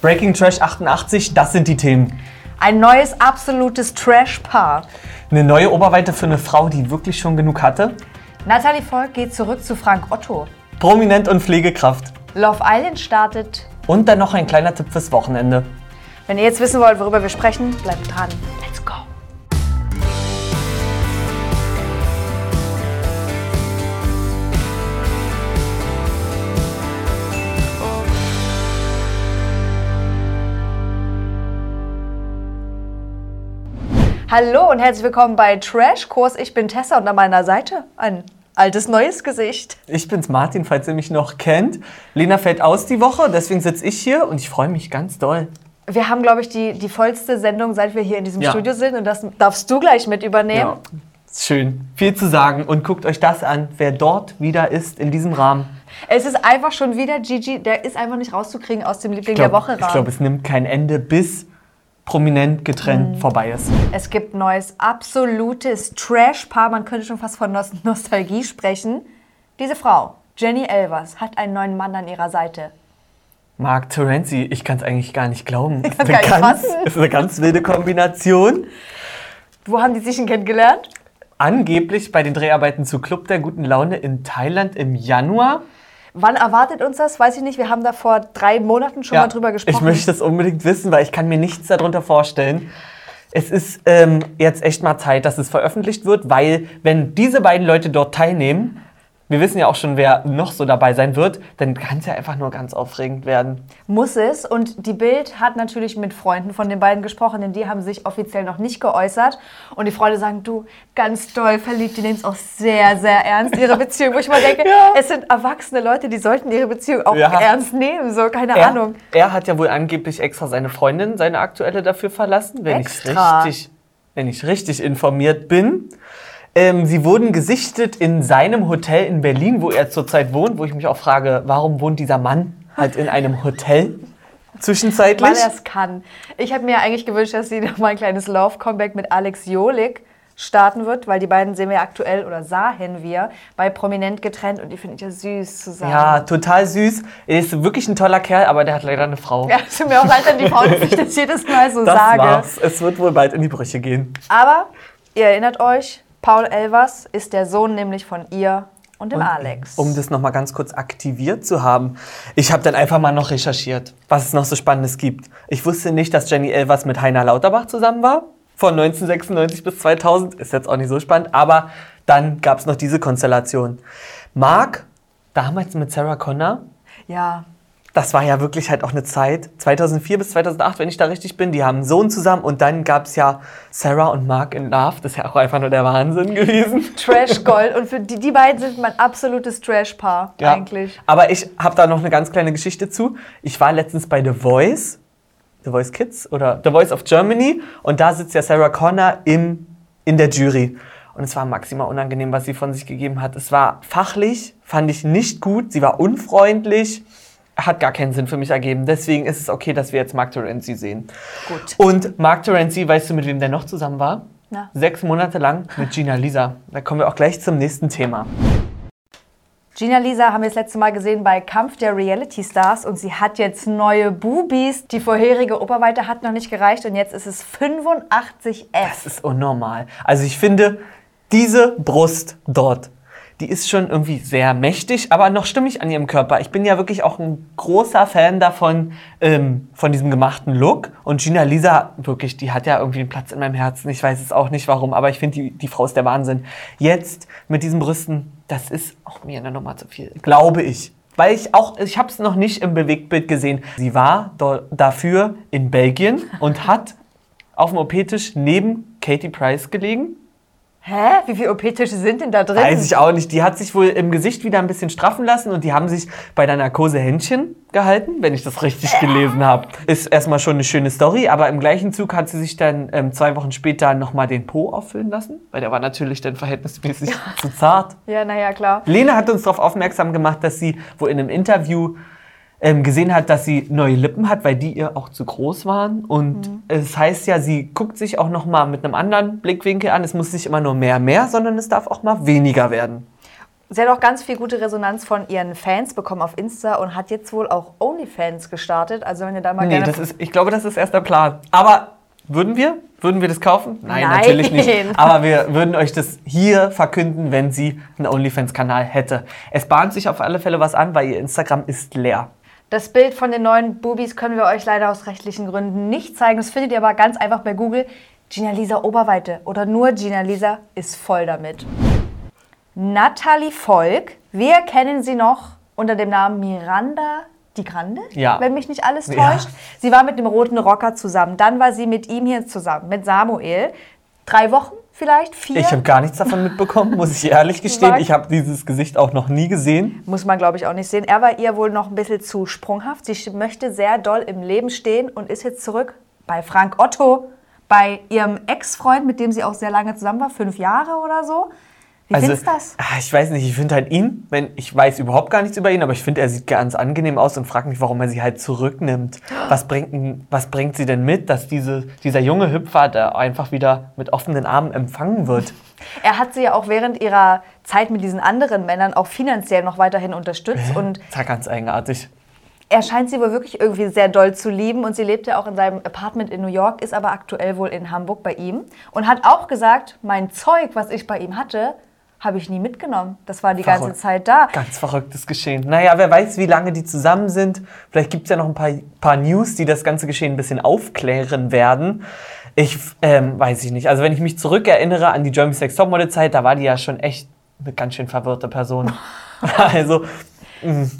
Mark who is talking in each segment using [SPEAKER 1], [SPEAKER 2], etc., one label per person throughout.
[SPEAKER 1] Breaking Trash 88, das sind die Themen.
[SPEAKER 2] Ein neues absolutes Trash-Paar.
[SPEAKER 1] Eine neue Oberweite für eine Frau, die wirklich schon genug hatte.
[SPEAKER 2] Natalie Volk geht zurück zu Frank Otto.
[SPEAKER 1] Prominent und Pflegekraft.
[SPEAKER 2] Love Island startet.
[SPEAKER 1] Und dann noch ein kleiner Tipp fürs Wochenende.
[SPEAKER 2] Wenn ihr jetzt wissen wollt, worüber wir sprechen, bleibt dran. Hallo und herzlich willkommen bei Trash Kurs. Ich bin Tessa und an meiner Seite ein altes neues Gesicht.
[SPEAKER 1] Ich bin's Martin, falls ihr mich noch kennt. Lena fällt aus die Woche, deswegen sitze ich hier und ich freue mich ganz doll.
[SPEAKER 2] Wir haben, glaube ich, die, die vollste Sendung, seit wir hier in diesem
[SPEAKER 1] Ja.
[SPEAKER 2] Studio sind. Und das darfst du gleich mit übernehmen.
[SPEAKER 1] Ja, schön. Viel zu sagen und guckt euch das an, wer dort wieder ist in diesem Rahmen.
[SPEAKER 2] Es ist einfach schon wieder Gigi, der ist einfach nicht rauszukriegen aus dem Liebling der Woche
[SPEAKER 1] ich
[SPEAKER 2] Rahmen.
[SPEAKER 1] glaube, es nimmt kein Ende, bis prominent getrennt
[SPEAKER 2] Mhm.
[SPEAKER 1] vorbei ist.
[SPEAKER 2] Es gibt neues, absolutes Trash-Paar. Man könnte schon fast von Nos Nostalgie sprechen. Diese Frau, Jenny Elvers, hat einen neuen Mann an ihrer Seite.
[SPEAKER 1] Mark Terenzi, ich kann es eigentlich gar nicht glauben. Ich
[SPEAKER 2] nicht
[SPEAKER 1] ganz,
[SPEAKER 2] fassen.
[SPEAKER 1] ist eine ganz wilde Kombination.
[SPEAKER 2] Wo haben die sich denn kennengelernt?
[SPEAKER 1] Angeblich bei den Dreharbeiten zu Club der guten Laune in Thailand im Januar.
[SPEAKER 2] Wann erwartet uns das? Weiß ich nicht. Wir haben da vor drei Monaten schon mal drüber gesprochen.
[SPEAKER 1] Ich möchte es unbedingt wissen, weil ich kann mir nichts darunter vorstellen. Es ist ähm, jetzt echt mal Zeit, dass es veröffentlicht wird, weil wenn diese beiden Leute dort teilnehmen, wir wissen ja auch schon, wer noch so dabei sein wird, dann kann es ja einfach nur ganz aufregend werden.
[SPEAKER 2] Muss es. Und die Bild hat natürlich mit Freunden von den beiden gesprochen, denn die haben sich offiziell noch nicht geäußert. Und die Freunde sagen, du, ganz doll verliebt, die nehmen es auch sehr, sehr ernst, ihre Beziehung. Wo ich mal denke, es sind erwachsene Leute, die sollten ihre Beziehung auch
[SPEAKER 1] Ja.
[SPEAKER 2] ernst nehmen. So, keine
[SPEAKER 1] Er,
[SPEAKER 2] Ahnung.
[SPEAKER 1] er hat ja wohl angeblich extra seine Freundin, seine aktuelle, dafür verlassen, wenn, ich
[SPEAKER 2] Extra?
[SPEAKER 1] richtig, wenn ich richtig informiert bin. Ähm, sie wurden gesichtet in seinem Hotel in Berlin, wo er zurzeit wohnt, wo ich mich auch frage, warum wohnt dieser Mann halt in einem Hotel zwischenzeitlich?
[SPEAKER 2] Weil er es kann. Ich habe mir eigentlich gewünscht, dass sie noch mal ein kleines Love-Comeback mit Alex Jolik starten wird, weil die beiden sehen wir aktuell oder sahen wir bei Prominent getrennt und die finde ich ja süß zusammen.
[SPEAKER 1] ja, total süß. Er ist wirklich ein toller Kerl, aber der hat leider eine Frau.
[SPEAKER 2] Ja, es tut mir auch leid, wenn die Frauen sich das jedes Mal so
[SPEAKER 1] das
[SPEAKER 2] sage.
[SPEAKER 1] war's. Es wird wohl bald in die Brüche gehen.
[SPEAKER 2] Aber ihr erinnert euch, Paul Elvers ist der Sohn nämlich von ihr und dem Alex.
[SPEAKER 1] Um das nochmal ganz kurz aktiviert zu haben. Ich habe dann einfach mal noch recherchiert, was es noch so Spannendes gibt. Ich wusste nicht, dass Jenny Elvers mit Heiner Lauterbach zusammen war. Von 1996 bis 2000. Ist jetzt auch nicht so spannend. Aber dann gab es noch diese Konstellation. Mark, damals mit Sarah Connor,
[SPEAKER 2] ja,
[SPEAKER 1] das war ja wirklich halt auch eine Zeit, 2004 bis 2008, wenn ich da richtig bin, die haben einen Sohn zusammen und dann gab es ja Sarah und Mark in Love. Das ist ja auch einfach nur der Wahnsinn gewesen.
[SPEAKER 2] Trash Gold. Und für die, die beiden sind mein absolutes Trash-Paar
[SPEAKER 1] Ja.
[SPEAKER 2] eigentlich.
[SPEAKER 1] Aber ich habe da noch eine ganz kleine Geschichte zu. Ich war letztens bei The Voice, The Voice Kids oder The Voice of Germany und da sitzt ja Sarah Connor im, in der Jury. Und es war maximal unangenehm, was sie von sich gegeben hat. Es war fachlich, fand ich nicht gut. Sie war unfreundlich, hat gar keinen Sinn für mich ergeben. Deswegen ist es okay, dass wir jetzt Mark Terenzi sehen.
[SPEAKER 2] Gut.
[SPEAKER 1] Und Mark Terenzi, weißt du, mit wem der noch zusammen war?
[SPEAKER 2] Na?
[SPEAKER 1] Sechs Monate lang mit Gina Lisa. Da kommen wir auch gleich zum nächsten Thema.
[SPEAKER 2] Gina Lisa haben wir das letzte Mal gesehen bei Kampf der Reality Stars und sie hat jetzt neue Bubis. Die vorherige Oberweite hat noch nicht gereicht und jetzt ist es 85F.
[SPEAKER 1] Das ist unnormal. Also ich finde, diese Brust dort, die ist schon irgendwie sehr mächtig, aber noch stimmig an ihrem Körper. Ich bin ja wirklich auch ein großer Fan davon, ähm, von diesem gemachten Look. Und Gina Lisa, wirklich, die hat ja irgendwie einen Platz in meinem Herzen. Ich weiß es auch nicht warum, aber ich finde, die, die Frau ist der Wahnsinn. Jetzt mit diesen Brüsten, das ist auch mir eine Nummer zu viel, glaube ich. Weil ich auch, ich habe es noch nicht im Bewegtbild gesehen. Sie war dafür in Belgien und hat auf dem OP-Tisch neben Katie Price gelegen.
[SPEAKER 2] Hä? Wie viele OP-Tische sind denn da drin?
[SPEAKER 1] Weiß ich auch nicht. Die hat sich wohl im Gesicht wieder ein bisschen straffen lassen und die haben sich bei der Narkose Händchen gehalten, wenn ich das richtig gelesen habe. Ist erstmal schon eine schöne Story, aber im gleichen Zug hat sie sich dann ähm, zwei Wochen später nochmal den Po auffüllen lassen, weil der war natürlich dann verhältnismäßig zu zart.
[SPEAKER 2] Ja, naja, klar.
[SPEAKER 1] Lena hat uns darauf aufmerksam gemacht, dass sie wo in einem Interview ähm, gesehen hat, dass sie neue Lippen hat, weil die ihr auch zu groß waren. Und es heißt ja, sie guckt sich auch noch mal mit einem anderen Blickwinkel an. Es muss nicht immer nur mehr, mehr, sondern es darf auch mal weniger werden.
[SPEAKER 2] Sie hat auch ganz viel gute Resonanz von ihren Fans bekommen auf Insta und hat jetzt wohl auch OnlyFans gestartet. Also wenn ihr da mal
[SPEAKER 1] Nee,
[SPEAKER 2] gerne...
[SPEAKER 1] das ist, ich glaube, das ist erst der Plan. Aber würden wir? Würden wir das kaufen? Nein,
[SPEAKER 2] Nein.
[SPEAKER 1] natürlich nicht. Aber wir würden euch das hier verkünden, wenn sie einen OnlyFans-Kanal hätte. Es bahnt sich auf alle Fälle was an, weil ihr Instagram ist leer.
[SPEAKER 2] Das Bild von den neuen Bubis können wir euch leider aus rechtlichen Gründen nicht zeigen. Das findet ihr aber ganz einfach bei Google. Gina Lisa Oberweite oder nur Gina Lisa ist voll damit. Natalie Volk, wir kennen sie noch unter dem Namen Miranda die Grande,
[SPEAKER 1] Ja.
[SPEAKER 2] wenn mich nicht alles täuscht.
[SPEAKER 1] Ja.
[SPEAKER 2] Sie war mit dem roten Rocker zusammen. Dann war sie mit ihm hier zusammen, mit Samuel. Drei Wochen vielleicht, vier.
[SPEAKER 1] Ich habe gar nichts davon mitbekommen, muss ich ehrlich gestehen. Ich habe dieses Gesicht auch noch nie gesehen.
[SPEAKER 2] Muss man, glaube ich, auch nicht sehen. Er war ihr wohl noch ein bisschen zu sprunghaft. Sie möchte sehr doll im Leben stehen und ist jetzt zurück bei Frank Otto, bei ihrem Ex-Freund, mit dem sie auch sehr lange zusammen war, fünf Jahre oder so. Wie findest du das?
[SPEAKER 1] ah, ich weiß nicht, ich finde halt ihn, wenn ich weiß überhaupt gar nichts über ihn, aber ich finde, er sieht ganz angenehm aus und frage mich, warum er sie halt zurücknimmt. Was bringt, was bringt sie denn mit, dass diese, dieser junge Hüpfer da einfach wieder mit offenen Armen empfangen wird?
[SPEAKER 2] Er hat sie ja auch während ihrer Zeit mit diesen anderen Männern auch finanziell noch weiterhin unterstützt und
[SPEAKER 1] Das ja ganz eigenartig.
[SPEAKER 2] er scheint sie wohl wirklich irgendwie sehr doll zu lieben und sie lebt ja auch in seinem Apartment in New York, ist aber aktuell wohl in Hamburg bei ihm und hat auch gesagt, mein Zeug, was ich bei ihm hatte, habe ich nie mitgenommen. Das war die ganze
[SPEAKER 1] Verrückt.
[SPEAKER 2] Zeit da.
[SPEAKER 1] Ganz verrücktes Geschehen. Naja, wer weiß, wie lange die zusammen sind. Vielleicht gibt es ja noch ein paar, paar News, die das ganze Geschehen ein bisschen aufklären werden. Ich ähm, weiß ich nicht. Also wenn ich mich zurückerinnere an die German Sex Topmodel Zeit, da war die ja schon echt eine ganz schön verwirrte Person. also mh.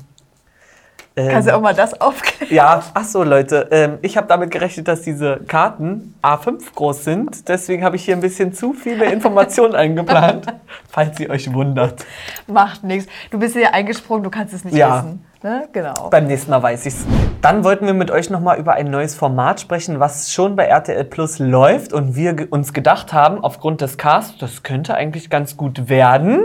[SPEAKER 1] Ähm,
[SPEAKER 2] Kannst du auch mal das aufklären?
[SPEAKER 1] ja, ach so Leute, ähm, ich habe damit gerechnet, dass diese Karten A5 groß sind. Deswegen habe ich hier ein bisschen zu viele Informationen eingeplant, falls ihr euch wundert.
[SPEAKER 2] Macht nichts. Du bist hier eingesprungen, du kannst es nicht
[SPEAKER 1] Ja.
[SPEAKER 2] wissen. Ne? Genau.
[SPEAKER 1] Beim nächsten Mal weiß ich's. Dann wollten wir mit euch nochmal über ein neues Format sprechen, was schon bei RTL Plus läuft und wir uns gedacht haben, aufgrund des Casts, das könnte eigentlich ganz gut werden.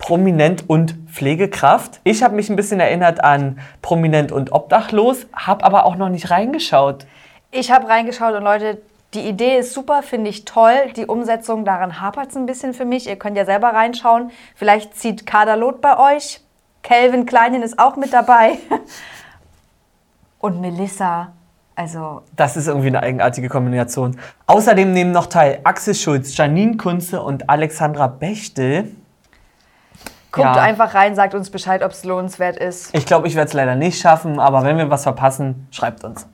[SPEAKER 1] Prominent und Pflegekraft. Ich habe mich ein bisschen erinnert an Prominent und Obdachlos, habe aber auch noch nicht reingeschaut.
[SPEAKER 2] Ich habe reingeschaut und Leute, die Idee ist super, finde ich toll. Die Umsetzung, daran hapert es ein bisschen für mich. Ihr könnt ja selber reinschauen. Vielleicht zieht Kaderlot bei euch. Calvin Kleinin ist auch mit dabei. Und Melissa. Also,
[SPEAKER 1] Das ist irgendwie eine eigenartige Kombination. Außerdem nehmen noch teil Axel Schulz, Janine Kunze und Alexandra Bechtel.
[SPEAKER 2] Guckt
[SPEAKER 1] Ja.
[SPEAKER 2] einfach rein, sagt uns Bescheid, ob es lohnenswert ist.
[SPEAKER 1] Ich glaube, ich werde es leider nicht schaffen, aber wenn wir was verpassen, schreibt uns.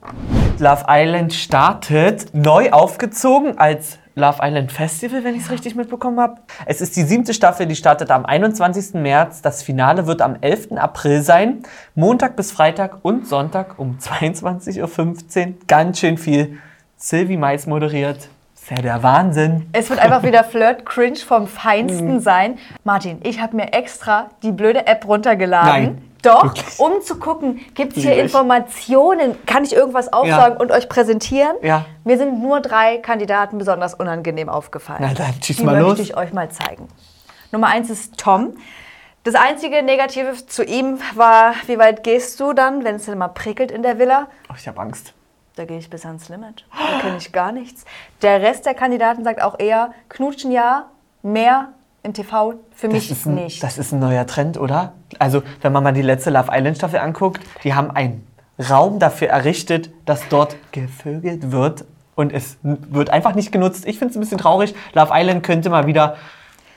[SPEAKER 1] Love Island startet, neu aufgezogen als Love Island Festival, wenn ich es richtig mitbekommen habe. Es ist die siebte Staffel, die startet am 21. März. Das Finale wird am 11. April sein. Montag bis Freitag und Sonntag um 22.15 Uhr. Ganz schön viel. Sylvie Mais moderiert. Ist ja der Wahnsinn.
[SPEAKER 2] Es wird einfach wieder Flirt-Cringe vom
[SPEAKER 1] Mhm.
[SPEAKER 2] Feinsten sein. Martin, ich habe mir extra die blöde App runtergeladen.
[SPEAKER 1] Nein.
[SPEAKER 2] Doch,
[SPEAKER 1] Wirklich?
[SPEAKER 2] um zu gucken, gibt es hier
[SPEAKER 1] Liebe ich.
[SPEAKER 2] Informationen? Kann ich irgendwas aufsagen und euch präsentieren?
[SPEAKER 1] Ja.
[SPEAKER 2] Mir sind nur drei Kandidaten besonders unangenehm aufgefallen.
[SPEAKER 1] Na dann, schieß
[SPEAKER 2] Die
[SPEAKER 1] mal
[SPEAKER 2] möchte
[SPEAKER 1] los.
[SPEAKER 2] ich euch mal zeigen. Nummer eins ist Tom. Das einzige Negative zu ihm war, wie weit gehst du dann, wenn es denn mal prickelt in der Villa?
[SPEAKER 1] Oh, ich habe Angst.
[SPEAKER 2] Da gehe ich bis ans Limit. Da kenne ich gar nichts. Der Rest der Kandidaten sagt auch eher, knutschen ja, mehr im TV für
[SPEAKER 1] Das
[SPEAKER 2] mich
[SPEAKER 1] ist, ein,
[SPEAKER 2] nicht.
[SPEAKER 1] das ist ein neuer Trend, oder? Also, wenn man mal die letzte Love Island Staffel anguckt, die haben einen Raum dafür errichtet, dass dort gevögelt wird und es wird einfach nicht genutzt. Ich finde es ein bisschen traurig. Love Island könnte mal wieder,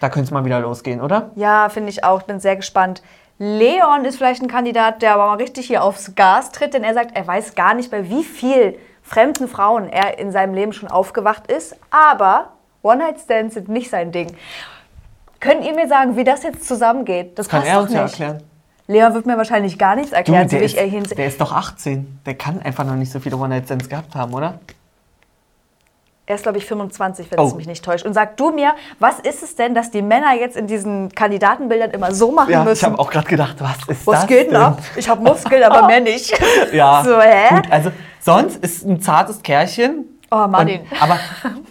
[SPEAKER 1] da könnte es mal wieder losgehen, oder?
[SPEAKER 2] Ja, finde ich auch. Bin sehr gespannt. Leon ist vielleicht ein Kandidat, der aber mal richtig hier aufs Gas tritt, denn er sagt, er weiß gar nicht, bei wie viel fremden Frauen er in seinem Leben schon aufgewacht ist. Aber One-Night-Stands sind nicht sein Ding. Könnt ihr mir sagen, wie das jetzt zusammengeht? Das
[SPEAKER 1] Kann
[SPEAKER 2] passt
[SPEAKER 1] er uns ja
[SPEAKER 2] nicht.
[SPEAKER 1] erklären.
[SPEAKER 2] Leon wird mir wahrscheinlich gar nichts
[SPEAKER 1] Du,
[SPEAKER 2] erklären, so
[SPEAKER 1] der
[SPEAKER 2] wie
[SPEAKER 1] ist,
[SPEAKER 2] er
[SPEAKER 1] der ist doch 18. Der kann einfach noch nicht so viele One-Night-Stands gehabt haben, oder?
[SPEAKER 2] Er ist, glaube ich, 25, wenn
[SPEAKER 1] Oh.
[SPEAKER 2] es mich nicht täuscht. Und sag du mir, was ist es denn, dass die Männer jetzt in diesen Kandidatenbildern immer so machen
[SPEAKER 1] Ja, ich
[SPEAKER 2] müssen?
[SPEAKER 1] habe auch gerade gedacht, was ist
[SPEAKER 2] was
[SPEAKER 1] das
[SPEAKER 2] geht
[SPEAKER 1] denn?
[SPEAKER 2] ab? Ich habe Muskeln, aber mehr nicht.
[SPEAKER 1] Ja,
[SPEAKER 2] So, hä?
[SPEAKER 1] gut, also sonst ist ein zartes Kerlchen.
[SPEAKER 2] Oh, Martin.
[SPEAKER 1] Und, aber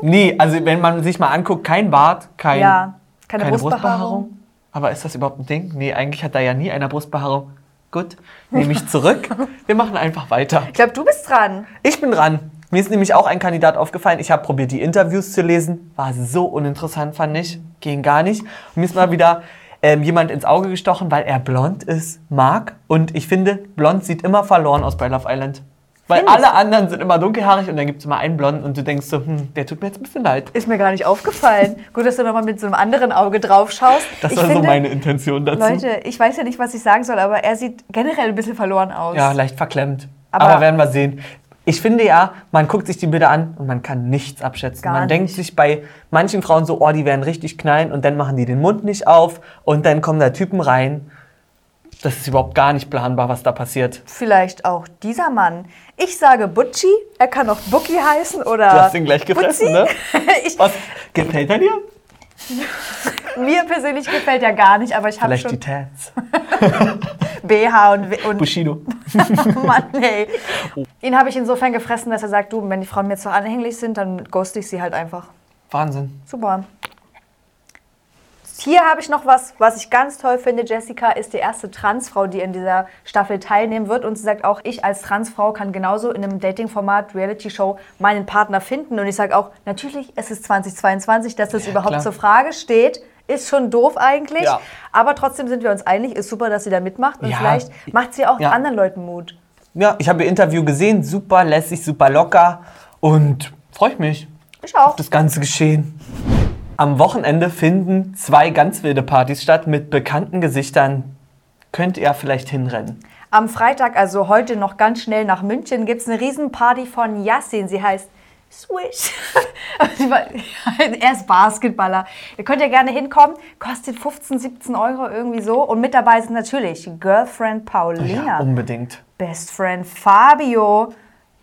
[SPEAKER 1] nee, also wenn man sich mal anguckt, kein Bart, kein,
[SPEAKER 2] Ja, keine Brustbehaarung.
[SPEAKER 1] Aber ist das überhaupt ein Ding? Nee, eigentlich hat da ja nie einer Brustbehaarung. Gut, nehme ich zurück. Wir machen einfach weiter.
[SPEAKER 2] Ich glaube, du bist dran.
[SPEAKER 1] Ich bin dran. Mir ist nämlich auch ein Kandidat aufgefallen. Ich habe probiert, die Interviews zu lesen. War so uninteressant, fand ich. Ging gar nicht. Und mir ist mal wieder ähm, jemand ins Auge gestochen, weil er blond ist, mag. Und ich finde, blond sieht immer verloren aus bei Love Island. Weil
[SPEAKER 2] Findest
[SPEAKER 1] alle anderen sind immer dunkelhaarig und dann gibt es immer einen blonden und du denkst so, hm, der tut mir jetzt ein bisschen leid.
[SPEAKER 2] Ist mir gar nicht aufgefallen. Gut, dass du nochmal mit so einem anderen Auge drauf schaust.
[SPEAKER 1] Das
[SPEAKER 2] ich
[SPEAKER 1] war so
[SPEAKER 2] finde,
[SPEAKER 1] meine Intention dazu.
[SPEAKER 2] Leute, ich weiß ja nicht, was ich sagen soll, aber er sieht generell ein bisschen verloren aus.
[SPEAKER 1] Ja, leicht verklemmt.
[SPEAKER 2] Aber-
[SPEAKER 1] Aber, werden wir sehen. Ich finde ja, man guckt sich die Bilder an und man kann nichts abschätzen.
[SPEAKER 2] Gar
[SPEAKER 1] man denkt
[SPEAKER 2] nicht.
[SPEAKER 1] sich bei manchen Frauen so, oh, die werden richtig knallen und dann machen die den Mund nicht auf und dann kommen da Typen rein. Das ist überhaupt gar nicht planbar, was da passiert.
[SPEAKER 2] Vielleicht auch dieser Mann. Ich sage Butchi, er kann auch Bucky heißen oder.
[SPEAKER 1] Du hast ihn gleich gefressen, ne?
[SPEAKER 2] ich,
[SPEAKER 1] Was? Gefällt er dir?
[SPEAKER 2] mir persönlich gefällt er gar nicht, aber ich habe
[SPEAKER 1] Vielleicht die
[SPEAKER 2] schon
[SPEAKER 1] Tats.
[SPEAKER 2] BH und, W- und
[SPEAKER 1] Bushido.
[SPEAKER 2] Mann, ey. Ihn habe ich insofern gefressen, dass er sagt, du, wenn die Frauen mir zu anhänglich sind, dann ghoste ich sie halt einfach.
[SPEAKER 1] Wahnsinn.
[SPEAKER 2] Super. Hier habe ich noch was, was ich ganz toll finde. Jessica ist die erste Transfrau, die in dieser Staffel teilnehmen wird. Und sie sagt auch, ich als Transfrau kann genauso in einem Dating-Format, Reality-Show meinen Partner finden. Und ich sage auch, natürlich, es ist 2022, dass das überhaupt
[SPEAKER 1] klar.
[SPEAKER 2] zur Frage steht. Ist schon doof eigentlich.
[SPEAKER 1] Ja.
[SPEAKER 2] Aber trotzdem sind wir uns einig, ist super, dass sie da mitmacht. Und
[SPEAKER 1] Ja.
[SPEAKER 2] vielleicht macht sie auch
[SPEAKER 1] Ja.
[SPEAKER 2] anderen Leuten Mut.
[SPEAKER 1] Ja, ich habe ihr Interview gesehen. Super lässig, super locker. Und freue ich mich
[SPEAKER 2] Ich auch.
[SPEAKER 1] auf das ganze Geschehen. Am Wochenende finden zwei ganz wilde Partys statt mit bekannten Gesichtern. Könnt ihr vielleicht hinrennen.
[SPEAKER 2] Am Freitag, also heute noch ganz schnell nach München, gibt es eine Riesenparty von Yassin. Sie heißt Swish. War- er ist Basketballer. Ihr könnt ja gerne hinkommen. Kostet 15, 17 Euro irgendwie so. Und mit dabei sind natürlich Girlfriend Paulina,
[SPEAKER 1] Ja, unbedingt.
[SPEAKER 2] Best Friend Fabio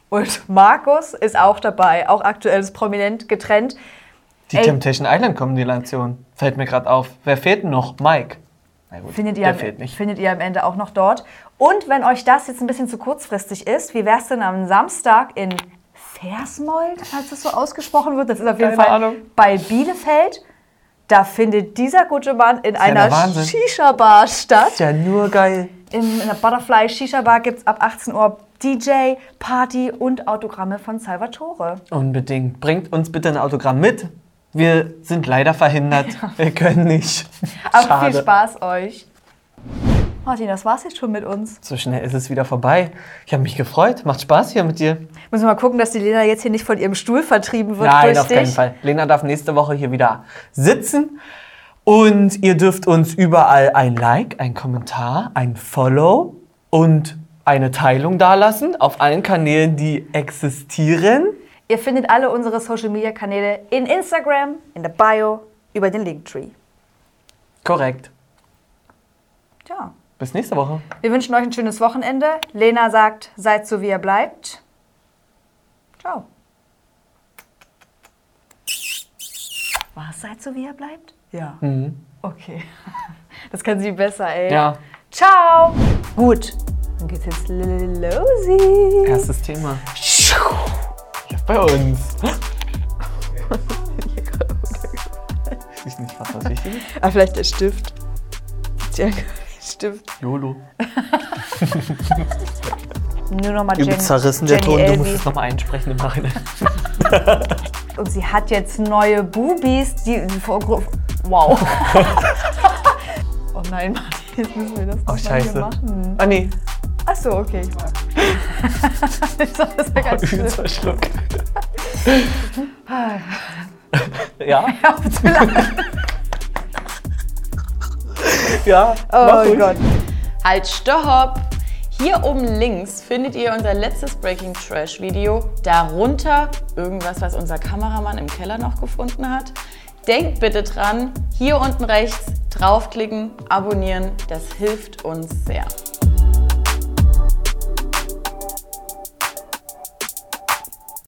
[SPEAKER 2] und Markus ist auch dabei. Auch aktuell ist prominent getrennt.
[SPEAKER 1] Die
[SPEAKER 2] Ey.
[SPEAKER 1] Temptation Island Kombination. Fällt mir gerade auf. Wer fehlt denn noch? Mike. Gut,
[SPEAKER 2] Findet ihr, am,
[SPEAKER 1] fehlt nicht.
[SPEAKER 2] findet ihr am Ende auch noch dort. Und wenn euch das jetzt ein bisschen zu kurzfristig ist, wie wäre es denn am Samstag in Versmold, falls das so ausgesprochen wird? Das ist auf jeden
[SPEAKER 1] Keine
[SPEAKER 2] Fall
[SPEAKER 1] Ahnung.
[SPEAKER 2] bei Bielefeld. Da findet dieser gute Mann in einer
[SPEAKER 1] der.
[SPEAKER 2] Shisha-Bar statt.
[SPEAKER 1] Ist ja nur geil.
[SPEAKER 2] In einer Butterfly Shisha-Bar gibt es ab 18 Uhr DJ, Party und Autogramme von Salvatore.
[SPEAKER 1] Unbedingt. Bringt uns bitte ein Autogramm mit. Wir sind leider verhindert. Wir können nicht.
[SPEAKER 2] Aber viel. Spaß euch. Martin, das war's jetzt schon mit uns.
[SPEAKER 1] So schnell ist es wieder vorbei. Ich habe mich gefreut. Macht Spaß hier mit dir.
[SPEAKER 2] Müssen wir mal gucken, dass die Lena jetzt hier nicht von ihrem Stuhl vertrieben wird
[SPEAKER 1] Nein, auf
[SPEAKER 2] dich.
[SPEAKER 1] keinen Fall. Lena darf nächste Woche hier wieder sitzen. Und ihr dürft uns überall ein Like, ein Kommentar, ein Follow und eine Teilung dalassen auf allen Kanälen, die existieren.
[SPEAKER 2] Ihr findet alle unsere Social Media Kanäle in Instagram, in der Bio, über den Linktree.
[SPEAKER 1] Korrekt.
[SPEAKER 2] Tja.
[SPEAKER 1] Bis nächste Woche.
[SPEAKER 2] Wir wünschen euch ein schönes Wochenende. Lena sagt, seid so wie ihr bleibt. Ciao. Was, seid so wie ihr bleibt? Ja. Okay. Das kann sie besser, ey.
[SPEAKER 1] Ja,
[SPEAKER 2] Ciao. Gut. Dann geht's jetzt losi.
[SPEAKER 1] erstes Thema. Ja, bei uns. Ich nicht, was das wichtig ist.
[SPEAKER 2] Ah, vielleicht der Stift. Der Stift.
[SPEAKER 1] YOLO.
[SPEAKER 2] Nur noch mal
[SPEAKER 1] Übel
[SPEAKER 2] Jenny,
[SPEAKER 1] zerrissen der Ton, du musst es nochmal einsprechen im Nachhinein.
[SPEAKER 2] Und sie hat jetzt neue Bubis, die vor Wow. oh nein, Martin, jetzt müssen wir das
[SPEAKER 1] Oh, scheiße.
[SPEAKER 2] machen.
[SPEAKER 1] Ah, nee.
[SPEAKER 2] Achso, okay. das ist ja ganz schlimm.
[SPEAKER 1] Übelster Schluck. ja,
[SPEAKER 2] Hör auf zu lachen.
[SPEAKER 1] Ja. mach
[SPEAKER 2] Oh
[SPEAKER 1] ruhig.
[SPEAKER 2] Gott.
[SPEAKER 3] Halt, stopp! Hier oben links findet ihr unser letztes Breaking Trash Video. Darunter irgendwas, was unser Kameramann im Keller noch gefunden hat. Denkt bitte dran, hier unten rechts draufklicken, abonnieren, das hilft uns sehr.